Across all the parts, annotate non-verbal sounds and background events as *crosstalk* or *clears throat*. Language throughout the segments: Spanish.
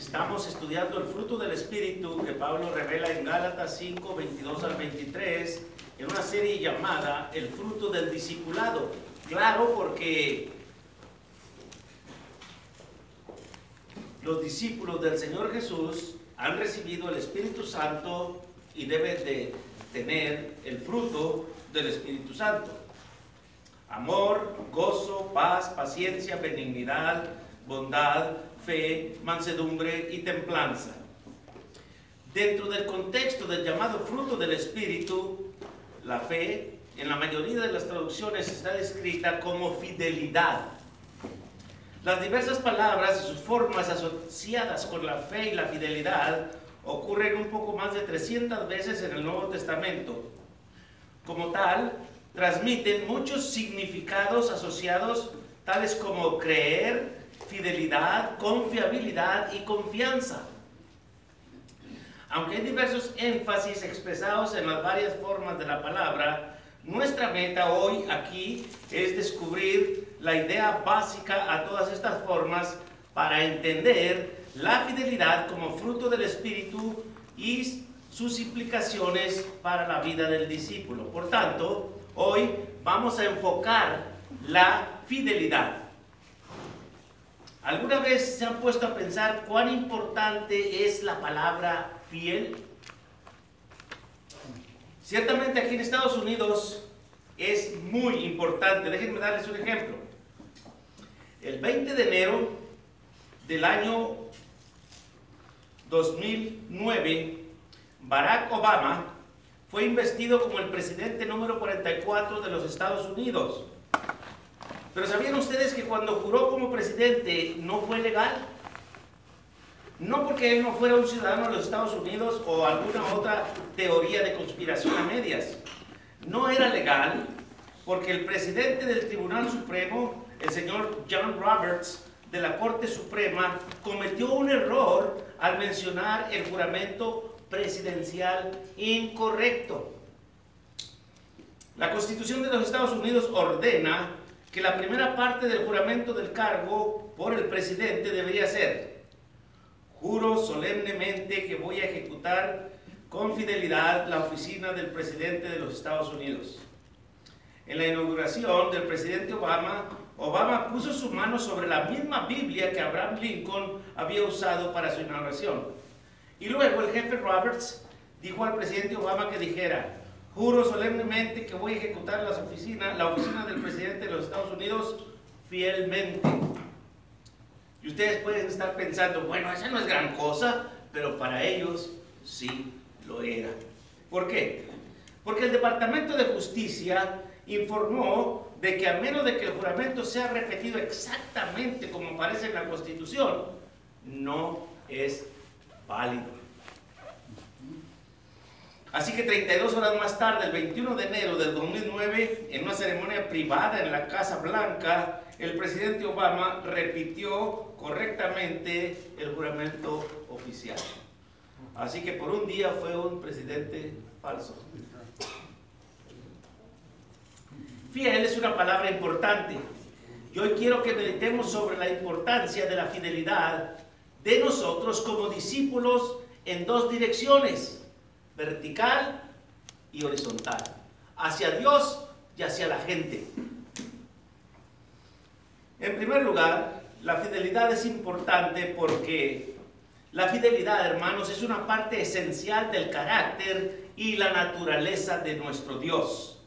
Estamos estudiando el fruto del Espíritu que Pablo revela en Gálatas 5, 22 al 23, en una serie llamada El fruto del discipulado. Claro, porque los discípulos del Señor Jesús han recibido el Espíritu Santo y deben de tener el fruto del Espíritu Santo. Amor, gozo, paz, paciencia, benignidad, bondad, fe, mansedumbre y templanza. Dentro del contexto del llamado fruto del Espíritu, la fe, en la mayoría de las traducciones está descrita como fidelidad. Las diversas palabras y sus formas asociadas con la fe y la fidelidad ocurren un poco más de 300 veces en el Nuevo Testamento. Como tal, transmiten muchos significados asociados tales como creer, fidelidad, confiabilidad y confianza. Aunque hay diversos énfasis expresados en las varias formas de la palabra, nuestra meta hoy aquí es descubrir la idea básica a todas estas formas para entender la fidelidad como fruto del Espíritu y sus implicaciones para la vida del discípulo. Por tanto, hoy vamos a enfocar la fidelidad. ¿Alguna vez se han puesto a pensar cuán importante es la palabra fiel? Ciertamente aquí en Estados Unidos es muy importante. Déjenme darles un ejemplo. El 20 de enero del año 2009, Barack Obama fue investido como el presidente número 44 de los Estados Unidos. Pero ¿sabían ustedes que cuando juró como presidente no fue legal? No porque él no fuera un ciudadano de los Estados Unidos o alguna otra teoría de conspiración a medias. No era legal porque el presidente del Tribunal Supremo, el señor John Roberts, de la Corte Suprema, cometió un error al mencionar el juramento presidencial incorrecto. La Constitución de los Estados Unidos ordena que la primera parte del juramento del cargo por el presidente debería ser, juro solemnemente que voy a ejecutar con fidelidad la oficina del presidente de los Estados Unidos. En la inauguración del presidente Obama, Obama puso su mano sobre la misma Biblia que Abraham Lincoln había usado para su inauguración. Y luego el jefe Roberts dijo al presidente Obama que dijera, Juro solemnemente que voy a ejecutar las oficinas, la oficina del presidente de los Estados Unidos fielmente. Y ustedes pueden estar pensando, bueno, esa no es gran cosa, pero para ellos sí lo era. ¿Por qué? Porque el Departamento de Justicia informó de que a menos de que el juramento sea repetido exactamente como aparece en la Constitución, no es válido. Así que 32 horas más tarde, el 21 de enero del 2009, en una ceremonia privada en la Casa Blanca, el presidente Obama repitió correctamente el juramento oficial. Así que por un día fue un presidente falso. Fiel es una palabra importante. Y hoy quiero que meditemos sobre la importancia de la fidelidad de nosotros como discípulos en dos direcciones vertical y horizontal, hacia Dios y hacia la gente. En primer lugar, la fidelidad es importante porque la fidelidad, hermanos, es una parte esencial del carácter y la naturaleza de nuestro Dios.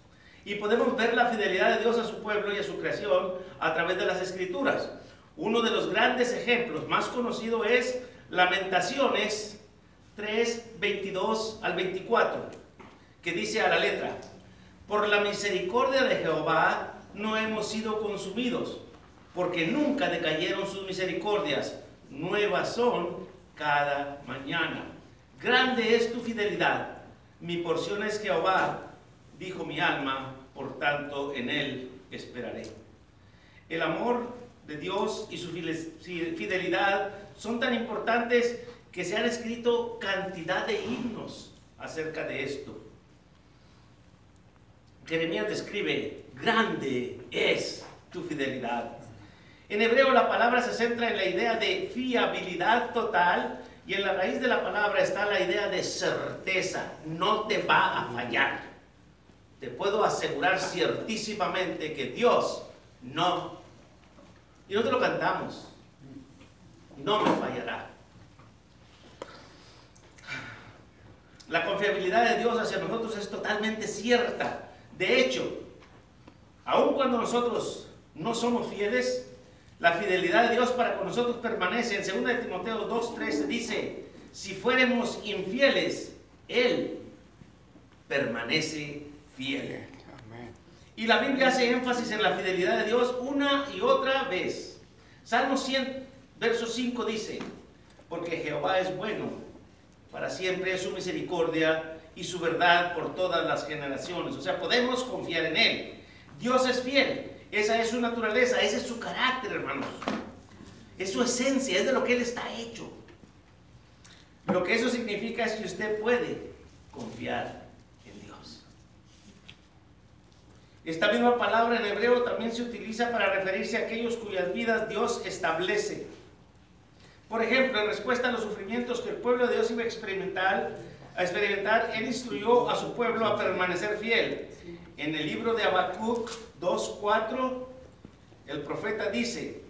Y podemos ver la fidelidad de Dios a su pueblo y a su creación a través de las escrituras. Uno de los grandes ejemplos más conocido es Lamentaciones 3, 22 al 24, que dice a la letra, por la misericordia de Jehová no hemos sido consumidos, porque nunca decayeron sus misericordias, nuevas son cada mañana. Grande es tu fidelidad, mi porción es Jehová, dijo mi alma, por tanto en él esperaré. El amor de Dios y su fidelidad son tan importantes que se han escrito cantidad de himnos acerca de esto. Jeremías describe, grande es tu fidelidad. En hebreo la palabra se centra en la idea de fiabilidad total y en la raíz de la palabra está la idea de certeza. No te va a fallar. Te puedo asegurar ciertísimamente que Dios no. Y nosotros lo cantamos. No me fallará. La confiabilidad de Dios hacia nosotros es totalmente cierta. De hecho, aun cuando nosotros no somos fieles, la fidelidad de Dios para con nosotros permanece. En 2 Timoteo 2.13 dice, si fuéramos infieles, Él permanece fiel. Y la Biblia hace énfasis en la fidelidad de Dios una y otra vez. Salmo 100, verso 5 dice, porque Jehová es bueno, para siempre es su misericordia y su verdad por todas las generaciones. O sea, podemos confiar en Él. Dios es fiel. Esa es su naturaleza, ese es su carácter, hermanos. Es su esencia, es de lo que Él está hecho. Lo que eso significa es que usted puede confiar en Dios. Esta misma palabra en hebreo también se utiliza para referirse a aquellos cuyas vidas Dios establece. Por ejemplo, en respuesta a los sufrimientos que el pueblo de Dios iba a experimentar, Él instruyó a su pueblo a permanecer fiel. En el libro de Habacuc 2.4, el profeta dice,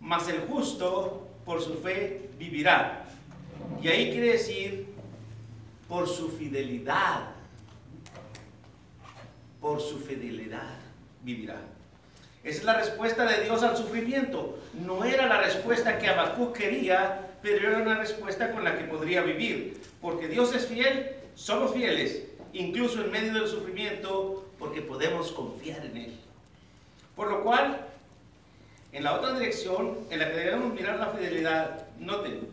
mas el justo por su fe vivirá. Y ahí quiere decir, por su fidelidad, por su fidelidad vivirá. Esa es la respuesta de Dios al sufrimiento. No era la respuesta que Habacuc quería, pero era una respuesta con la que podría vivir. Porque Dios es fiel, somos fieles, incluso en medio del sufrimiento, porque podemos confiar en Él. Por lo cual, en la otra dirección, en la que debemos mirar la fidelidad, noten,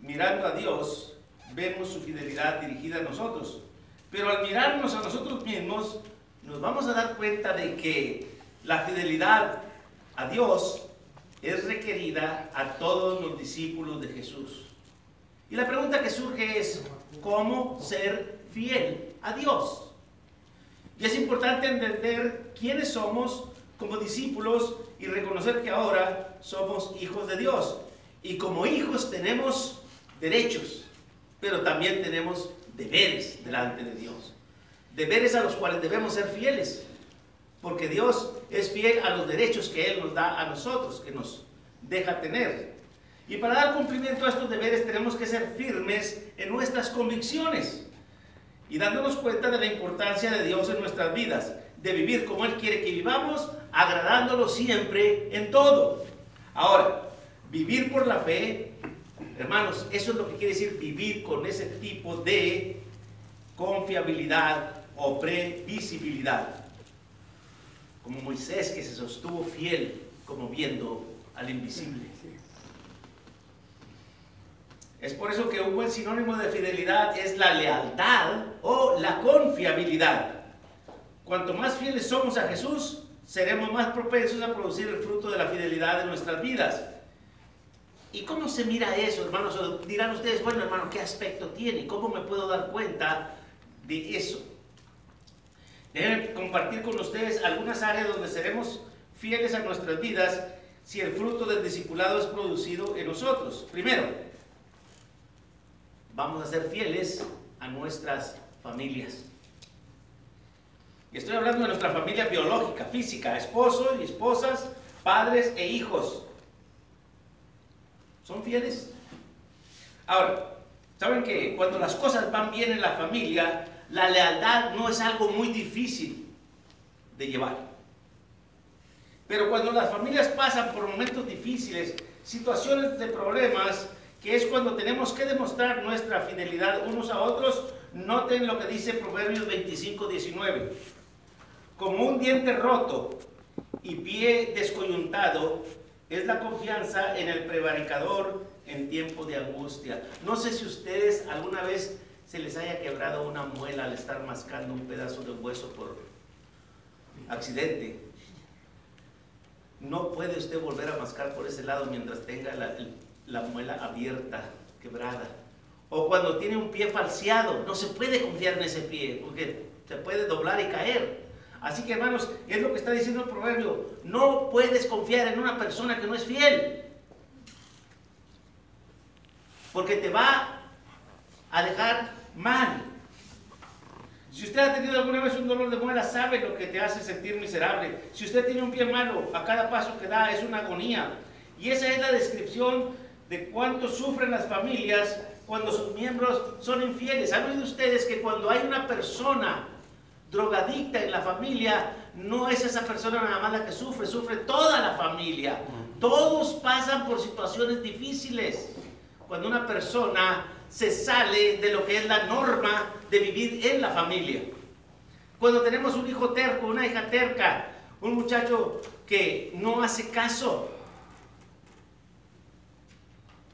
mirando a Dios, vemos su fidelidad dirigida a nosotros. Pero al mirarnos a nosotros mismos, nos vamos a dar cuenta de que la fidelidad a Dios es requerida a todos los discípulos de Jesús. Y la pregunta que surge es, ¿cómo ser fiel a Dios? Y es importante entender quiénes somos como discípulos y reconocer que ahora somos hijos de Dios. Y como hijos tenemos derechos, pero también tenemos deberes delante de Dios. Deberes a los cuales debemos ser fieles, porque Dios es fiel a los derechos que Él nos da a nosotros, que nos deja tener. Y para dar cumplimiento a estos deberes tenemos que ser firmes en nuestras convicciones y dándonos cuenta de la importancia de Dios en nuestras vidas, de vivir como Él quiere que vivamos, agradándolo siempre en todo. Ahora, vivir por la fe, hermanos, eso es lo que quiere decir vivir con ese tipo de confiabilidad o previsibilidad. Como Moisés que se sostuvo fiel como viendo al invisible. Es por eso que un buen sinónimo de fidelidad es la lealtad o la confiabilidad. Cuanto más fieles somos a Jesús, seremos más propensos a producir el fruto de la fidelidad en nuestras vidas. ¿Y cómo se mira eso, hermanos? dirán ustedes, bueno, hermano, ¿qué aspecto tiene? ¿Cómo me puedo dar cuenta de eso? Déjenme compartir con ustedes algunas áreas donde seremos fieles a nuestras vidas si el fruto del discipulado es producido en nosotros. Primero, vamos a ser fieles a nuestras familias. Y estoy hablando de nuestra familia biológica, física, esposos y esposas, padres e hijos. ¿Son fieles? Ahora, ¿saben que cuando las cosas van bien en la familia, la lealtad no es algo muy difícil de llevar? Pero cuando las familias pasan por momentos difíciles, situaciones de problemas, que es cuando tenemos que demostrar nuestra fidelidad unos a otros, noten lo que dice Proverbios 25, 19 como un diente roto y pie descoyuntado es la confianza en el prevaricador en tiempo de angustia. No sé si ustedes alguna vez se les haya quebrado una muela al estar mascando un pedazo de hueso por accidente. No puede usted volver a mascar por ese lado mientras tenga la, la muela abierta, quebrada. O cuando tiene un pie falseado, no se puede confiar en ese pie porque se puede doblar y caer. Así que hermanos, es lo que está diciendo el proverbio. No puedes confiar en una persona que no es fiel. Porque te va a dejar mal. Si usted ha tenido alguna vez un dolor de muela, sabe lo que te hace sentir miserable. Si usted tiene un pie malo, a cada paso que da es una agonía. Y esa es la descripción de cuánto sufren las familias cuando sus miembros son infieles. ¿Han oído ustedes que cuando hay una persona drogadicta en la familia, no es esa persona nada más la que sufre, sufre toda la familia. Todos pasan por situaciones difíciles. Cuando una persona se sale de lo que es la norma de vivir en la familia. Cuando tenemos un hijo terco, una hija terca, un muchacho que no hace caso,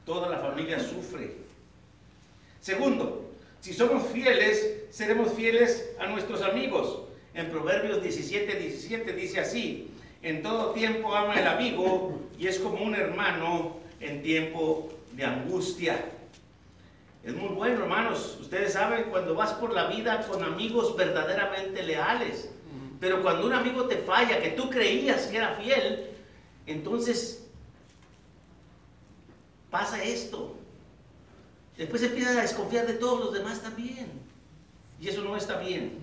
toda la familia sufre. Segundo, si somos fieles, seremos fieles a nuestros amigos. En Proverbios 17, 17 dice así, en todo tiempo ama el amigo y es como un hermano en tiempo de angustia. Es muy bueno, hermanos. Ustedes saben, cuando vas por la vida con amigos verdaderamente leales, pero cuando un amigo te falla, que tú creías que era fiel, entonces pasa esto. Después empiezas a desconfiar de todos los demás también. Y eso no está bien.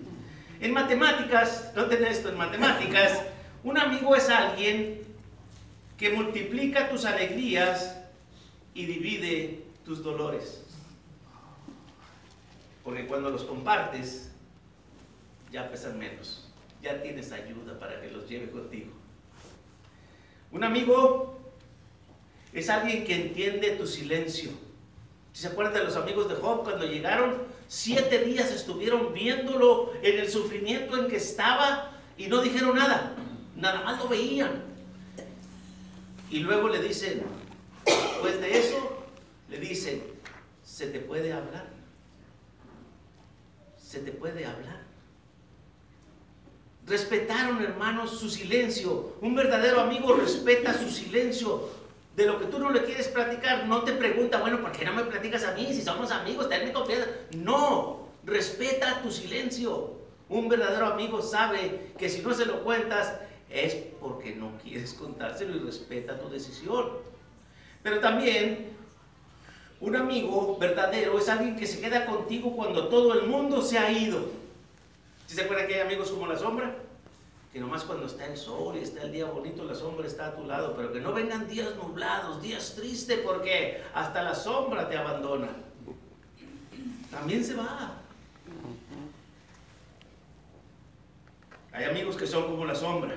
En matemáticas, noten esto, en matemáticas, *laughs* un amigo es alguien que multiplica tus alegrías y divide tus dolores. Porque cuando los compartes, ya pesan menos. Ya tienes ayuda para que los lleve contigo. Un amigo es alguien que entiende tu silencio si se acuerdan de los amigos de Job, cuando llegaron, siete días estuvieron viéndolo en el sufrimiento en que estaba y no dijeron nada. Nada más lo veían. Y luego le dicen, después de eso, le dicen, se te puede hablar. Se te puede hablar. Respetaron, hermanos, su silencio. Un verdadero amigo respeta su silencio de lo que tú no le quieres platicar, no te pregunta, bueno, ¿por qué no me platicas a mí? Si somos amigos, tenme confianza. No, respeta tu silencio. Un verdadero amigo sabe que si no se lo cuentas es porque no quieres contárselo y respeta tu decisión. Pero también un amigo verdadero es alguien que se queda contigo cuando todo el mundo se ha ido. ¿Si se acuerdan que hay amigos como la sombra? que nomás cuando está el sol y está el día bonito, la sombra está a tu lado, pero que no vengan días nublados, días tristes, porque hasta la sombra te abandona. También se va. Hay amigos que son como la sombra.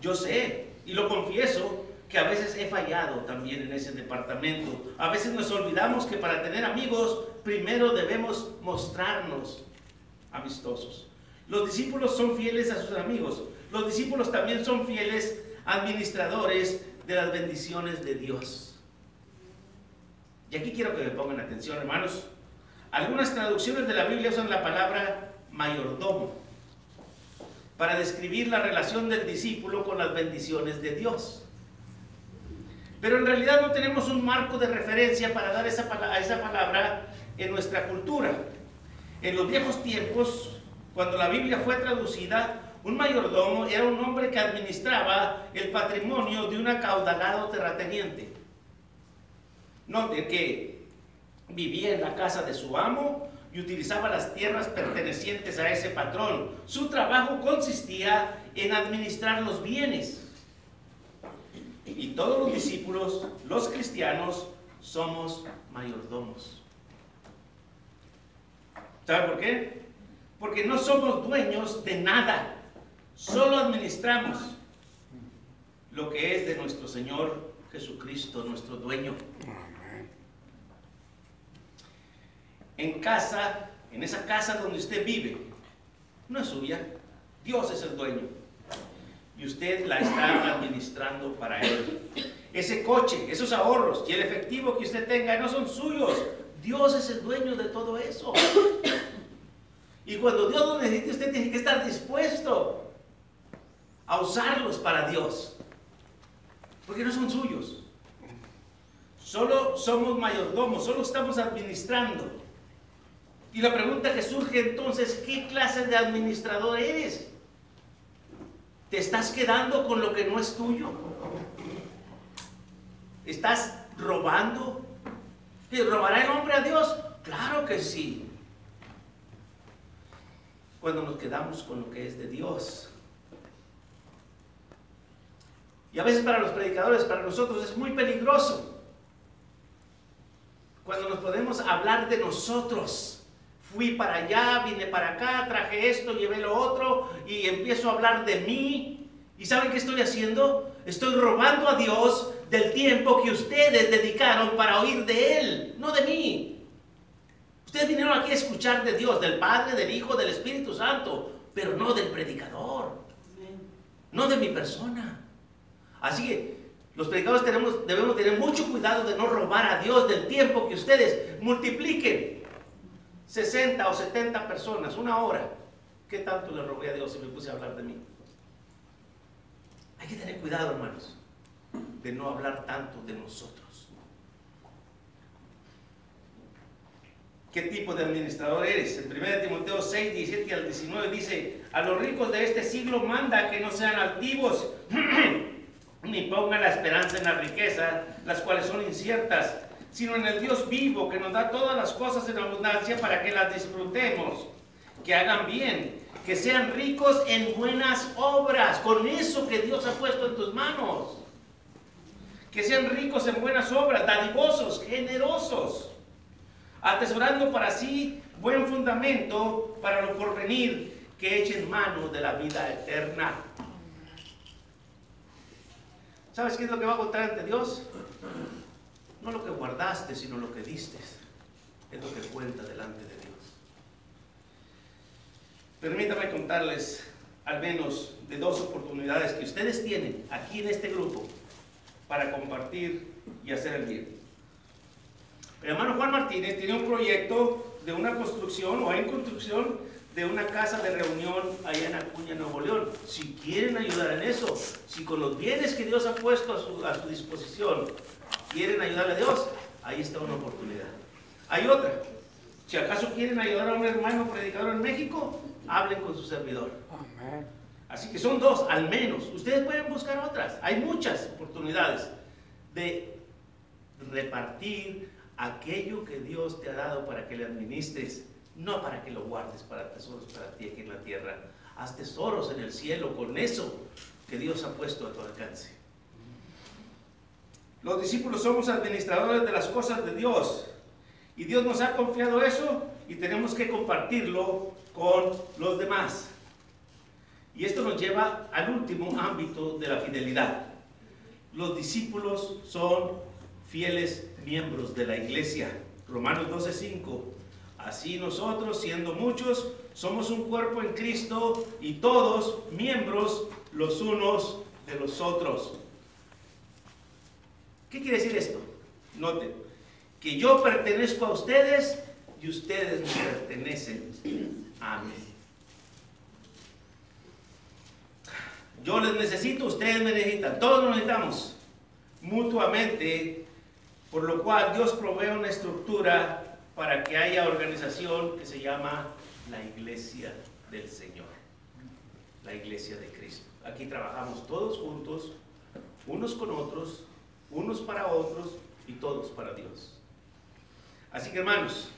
Yo sé, y lo confieso, que a veces he fallado también en ese departamento. A veces nos olvidamos que para tener amigos, primero debemos mostrarnos amistosos. Los discípulos son fieles a sus amigos. Los discípulos también son fieles administradores de las bendiciones de Dios. Y aquí quiero que me pongan atención, hermanos. Algunas traducciones de la Biblia usan la palabra mayordomo para describir la relación del discípulo con las bendiciones de Dios. Pero en realidad no tenemos un marco de referencia para dar esa, a esa palabra en nuestra cultura. En los viejos tiempos, cuando la Biblia fue traducida, un mayordomo era un hombre que administraba el patrimonio de un acaudalado terrateniente. Note que vivía en la casa de su amo y utilizaba las tierras pertenecientes a ese patrón. Su trabajo consistía en administrar los bienes. Y todos los discípulos, los cristianos, somos mayordomos. ¿Sabe por qué? porque no somos dueños de nada, solo administramos lo que es de nuestro Señor Jesucristo, nuestro dueño. En casa, en esa casa donde usted vive, no es suya, Dios es el dueño. Y usted la está administrando para Él. Ese coche, esos ahorros y el efectivo que usted tenga no son suyos. Dios es el dueño de todo eso. Y cuando Dios lo necesite, usted tiene que estar dispuesto a usarlos para Dios. Porque no son suyos. Solo somos mayordomos, solo estamos administrando. Y la pregunta que surge entonces, ¿qué clase de administrador eres? ¿Te estás quedando con lo que no es tuyo? ¿Estás robando? ¿Robará el hombre a Dios? Claro que sí. Cuando nos quedamos con lo que es de Dios. Y a veces para los predicadores, para nosotros es muy peligroso. Cuando nos podemos hablar de nosotros. Fui para allá, vine para acá, traje esto, llevé lo otro y empiezo a hablar de mí. ¿Y saben qué estoy haciendo? Estoy robando a Dios del tiempo que ustedes dedicaron para oír de Él, no de mí. Ustedes vinieron aquí a escuchar de Dios, del Padre, del Hijo, del Espíritu Santo, pero no del predicador, no de mi persona. Así que los predicadores tenemos, debemos tener mucho cuidado de no robar a Dios del tiempo que ustedes multipliquen 60 o 70 personas, una hora. ¿Qué tanto le robé a Dios si me puse a hablar de mí? Hay que tener cuidado, hermanos de no hablar tanto de nosotros. ¿Qué tipo de administrador eres? En 1 Timoteo 6, 17 al 19 dice, a los ricos de este siglo manda que no sean altivos, *clears throat* ni pongan la esperanza en la riqueza, las cuales son inciertas, sino en el Dios vivo que nos da todas las cosas en abundancia para que las disfrutemos, que hagan bien, que sean ricos en buenas obras, con eso que Dios ha puesto en tus manos que sean ricos en buenas obras, dadivosos, generosos, atesorando para sí buen fundamento para lo porvenir, que echen mano de la vida eterna. ¿Sabes qué es lo que va a contar ante Dios? No lo que guardaste, sino lo que diste. Es lo que cuenta delante de Dios. Permítame contarles al menos de dos oportunidades que ustedes tienen aquí en este grupo para compartir y hacer el bien. El hermano Juan Martínez tiene un proyecto de una construcción o hay construcción de una casa de reunión allá en Acuña, Nuevo León. Si quieren ayudar en eso, si con los bienes que Dios ha puesto a su, a su disposición quieren ayudarle a Dios, ahí está una oportunidad. Hay otra. Si acaso quieren ayudar a un hermano predicador en México, hablen con su servidor. Amén. Así que son dos, al menos. Ustedes pueden buscar otras. Hay muchas oportunidades de repartir aquello que Dios te ha dado para que le administres, no para que lo guardes para tesoros para ti aquí en la tierra. Haz tesoros en el cielo con eso que Dios ha puesto a tu alcance. Los discípulos somos administradores de las cosas de Dios y Dios nos ha confiado eso y tenemos que compartirlo con los demás. Y esto nos lleva al último ámbito de la fidelidad. Los discípulos son fieles miembros de la iglesia. Romanos 12:5. Así nosotros, siendo muchos, somos un cuerpo en Cristo y todos miembros los unos de los otros. ¿Qué quiere decir esto? Noten, que yo pertenezco a ustedes y ustedes me pertenecen a mí. Yo les necesito, ustedes me necesitan, todos nos necesitamos mutuamente, por lo cual Dios provee una estructura para que haya organización que se llama la iglesia del Señor, la iglesia de Cristo. Aquí trabajamos todos juntos, unos con otros, unos para otros y todos para Dios. Así que hermanos,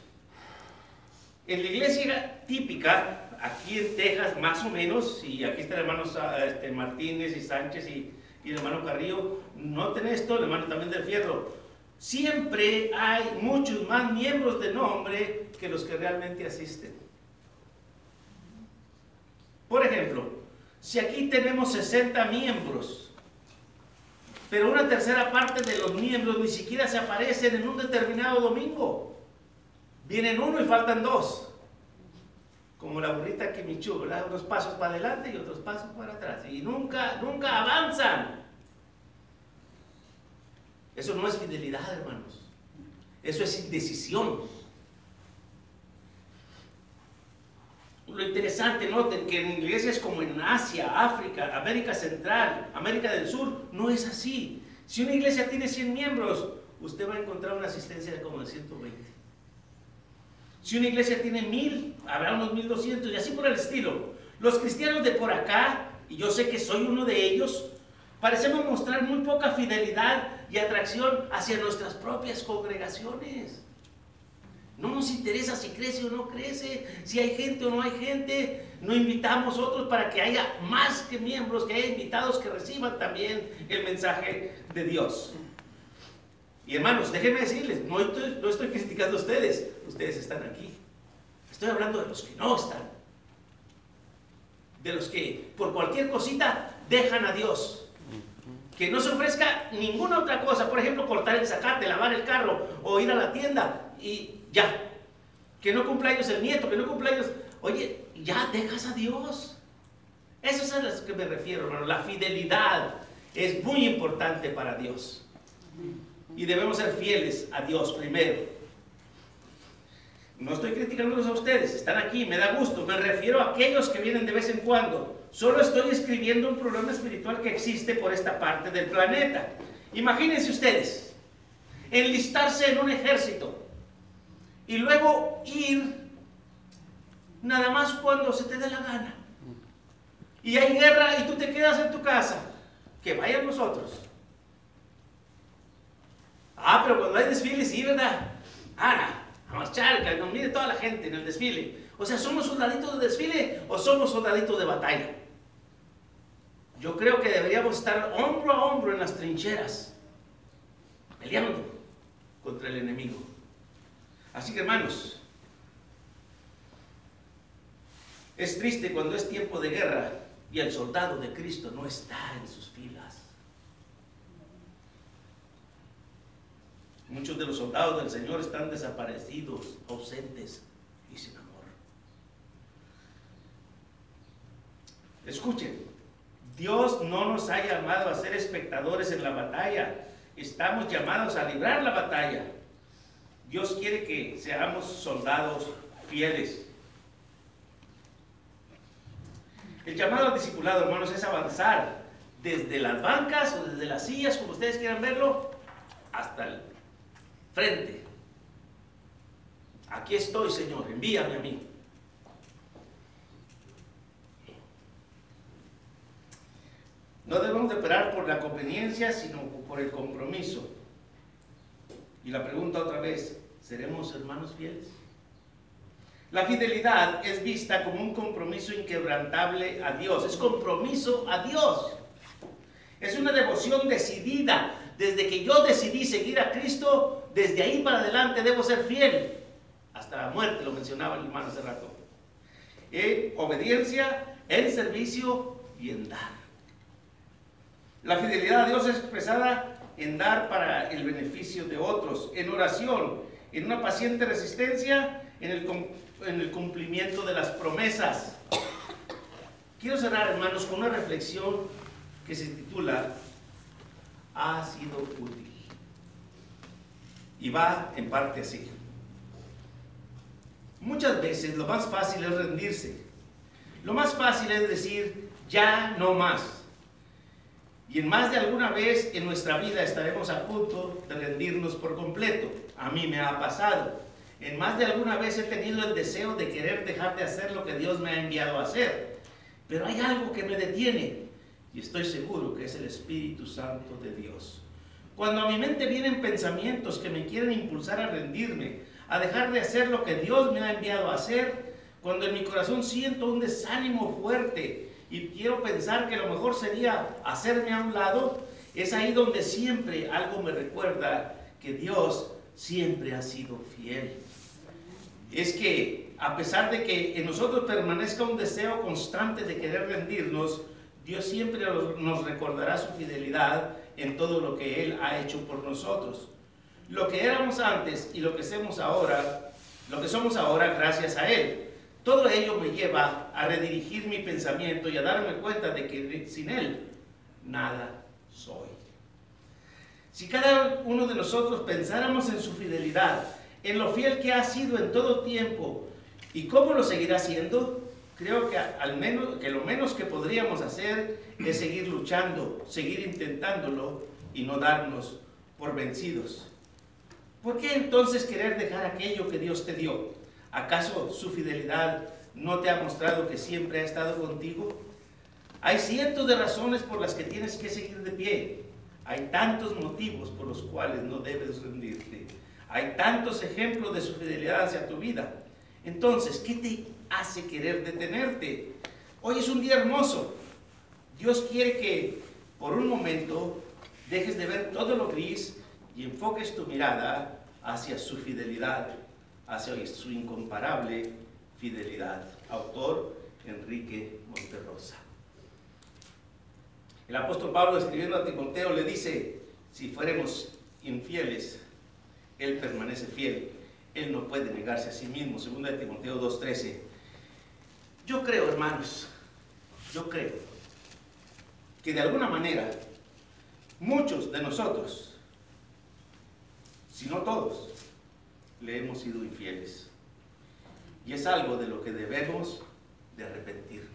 en la iglesia típica aquí en Texas, más o menos, y aquí está el hermano este, Martínez y Sánchez y, el hermano Carrillo, noten esto, el hermano también del Fierro, siempre hay muchos más miembros de nombre que los que realmente asisten. Por ejemplo, si aquí tenemos 60 miembros, pero una tercera parte de los miembros ni siquiera se aparecen en un determinado domingo, vienen uno y faltan dos como la burrita que Michu, ¿verdad? Unos pasos para adelante y otros pasos para atrás. Y nunca, nunca avanzan. Eso no es fidelidad, hermanos. Eso es indecisión. Lo interesante, noten que en iglesias como en Asia, África, América Central, América del Sur, no es así. Si una iglesia tiene 100 miembros, usted va a encontrar una asistencia de como de 120. Si una iglesia tiene mil, habrá unos mil doscientos y así por el estilo. Los cristianos de por acá y yo sé que soy uno de ellos, parecemos mostrar muy poca fidelidad y atracción hacia nuestras propias congregaciones. No nos interesa si crece o no crece, si hay gente o no hay gente. No invitamos otros para que haya más que miembros, que haya invitados que reciban también el mensaje de Dios. Y hermanos, déjenme decirles, no estoy, criticando a ustedes, ustedes están aquí. Estoy hablando de los que no están. De los que por cualquier cosita dejan a Dios. Que no se ofrezca ninguna otra cosa, por ejemplo, cortar el zacate, lavar el carro o ir a la tienda y ya. Que no cumpla el nieto, que no cumpla Oye, ya dejas a Dios. Eso es a lo que me refiero, hermano. La fidelidad es muy importante para Dios. Y debemos ser fieles a Dios primero. No estoy criticándolos a ustedes, están aquí, me da gusto. Me refiero a aquellos que vienen de vez en cuando. Solo estoy escribiendo un problema espiritual que existe por esta parte del planeta. Imagínense ustedes, enlistarse en un ejército y luego ir nada más cuando se te dé la gana. Y hay guerra y tú te quedas en tu casa. Que vayan nosotros. Ah, pero cuando hay desfile, sí, ¿verdad? Ah, a marchar, que nos mire toda la gente en el desfile. O sea, ¿somos soldaditos de desfile o somos soldaditos de batalla? Yo creo que deberíamos estar hombro a hombro en las trincheras, peleando contra el enemigo. Así que hermanos, es triste cuando es tiempo de guerra y el soldado de Cristo no está en sus filas. Muchos de los soldados del Señor están desaparecidos, ausentes y sin amor. Escuchen, Dios no nos ha llamado a ser espectadores en la batalla. Estamos llamados a librar la batalla. Dios quiere que seamos soldados fieles. El llamado al discipulado, hermanos, es avanzar desde las bancas o desde las sillas, como ustedes quieran verlo, hasta el frente. Aquí estoy, Señor, envíame a mí. No debemos de esperar por la conveniencia, sino por el compromiso. Y la pregunta otra vez, ¿seremos hermanos fieles? La fidelidad es vista como un compromiso inquebrantable a Dios, es compromiso a Dios. Es una devoción decidida. Desde que yo decidí seguir a Cristo, desde ahí para adelante debo ser fiel. Hasta la muerte, lo mencionaba el hermano hace rato. En obediencia, en servicio y en dar. La fidelidad a Dios es expresada en dar para el beneficio de otros, en oración, en una paciente resistencia, en el, cumplimiento de las promesas. Quiero cerrar, hermanos, con una reflexión que se titula Ha sido útil. Y va en parte así. Muchas veces lo más fácil es rendirse. Lo más fácil es decir, ya no más. Y en más de alguna vez en nuestra vida estaremos a punto de rendirnos por completo. A mí me ha pasado. En más de alguna vez he tenido el deseo de querer dejar de hacer lo que Dios me ha enviado a hacer. Pero hay algo que me detiene. Y estoy seguro que es el Espíritu Santo de Dios. Cuando a mi mente vienen pensamientos que me quieren impulsar a rendirme, a dejar de hacer lo que Dios me ha enviado a hacer, cuando en mi corazón siento un desánimo fuerte, y quiero pensar que lo mejor sería hacerme a un lado, es ahí donde siempre algo me recuerda que Dios siempre ha sido fiel. Es que a pesar de que en nosotros permanezca un deseo constante de querer rendirnos, Dios siempre nos recordará su fidelidad en todo lo que Él ha hecho por nosotros. Lo que éramos antes y lo que somos ahora, lo que somos ahora gracias a Él. Todo ello me lleva a redirigir mi pensamiento y a darme cuenta de que sin Él nada soy. Si cada uno de nosotros pensáramos en su fidelidad, en lo fiel que ha sido en todo tiempo y cómo lo seguirá siendo, creo que al menos que lo menos que podríamos hacer es seguir luchando, seguir intentándolo y no darnos por vencidos. ¿Por qué entonces querer dejar aquello que Dios te dio? ¿Acaso su fidelidad no te ha mostrado que siempre ha estado contigo? Hay cientos de razones por las que tienes que seguir de pie. Hay tantos motivos por los cuales no debes rendirte. Hay tantos ejemplos de su fidelidad hacia tu vida. Entonces, ¿qué te hace querer detenerte? Hoy es un día hermoso. Dios quiere que por un momento dejes de ver todo lo gris y enfoques tu mirada hacia su fidelidad, hacia su incomparable fidelidad. Autor Enrique Monterrosa. El apóstol Pablo escribiendo a Timoteo le dice, si fuéramos infieles, Él permanece fiel. Él no puede negarse a sí mismo. Segunda de Timoteo 2.13. Yo creo, hermanos, yo creo que de alguna manera muchos de nosotros, si no todos, le hemos sido infieles. Y es algo de lo que debemos de arrepentirnos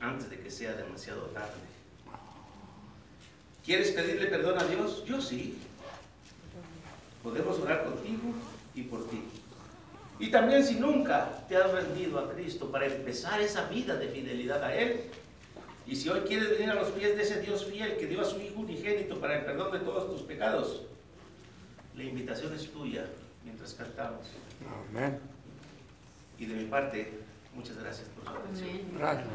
antes de que sea demasiado tarde. ¿Quieres pedirle perdón a Dios? Yo sí. Podemos orar contigo y por ti. Y también si nunca te has rendido a Cristo para empezar esa vida de fidelidad a Él, y si hoy quieres venir a los pies de ese Dios fiel que dio a su Hijo unigénito para el perdón de todos tus pecados, la invitación es tuya mientras cantamos. Amén. Y de mi parte, muchas gracias por su atención. Gracias.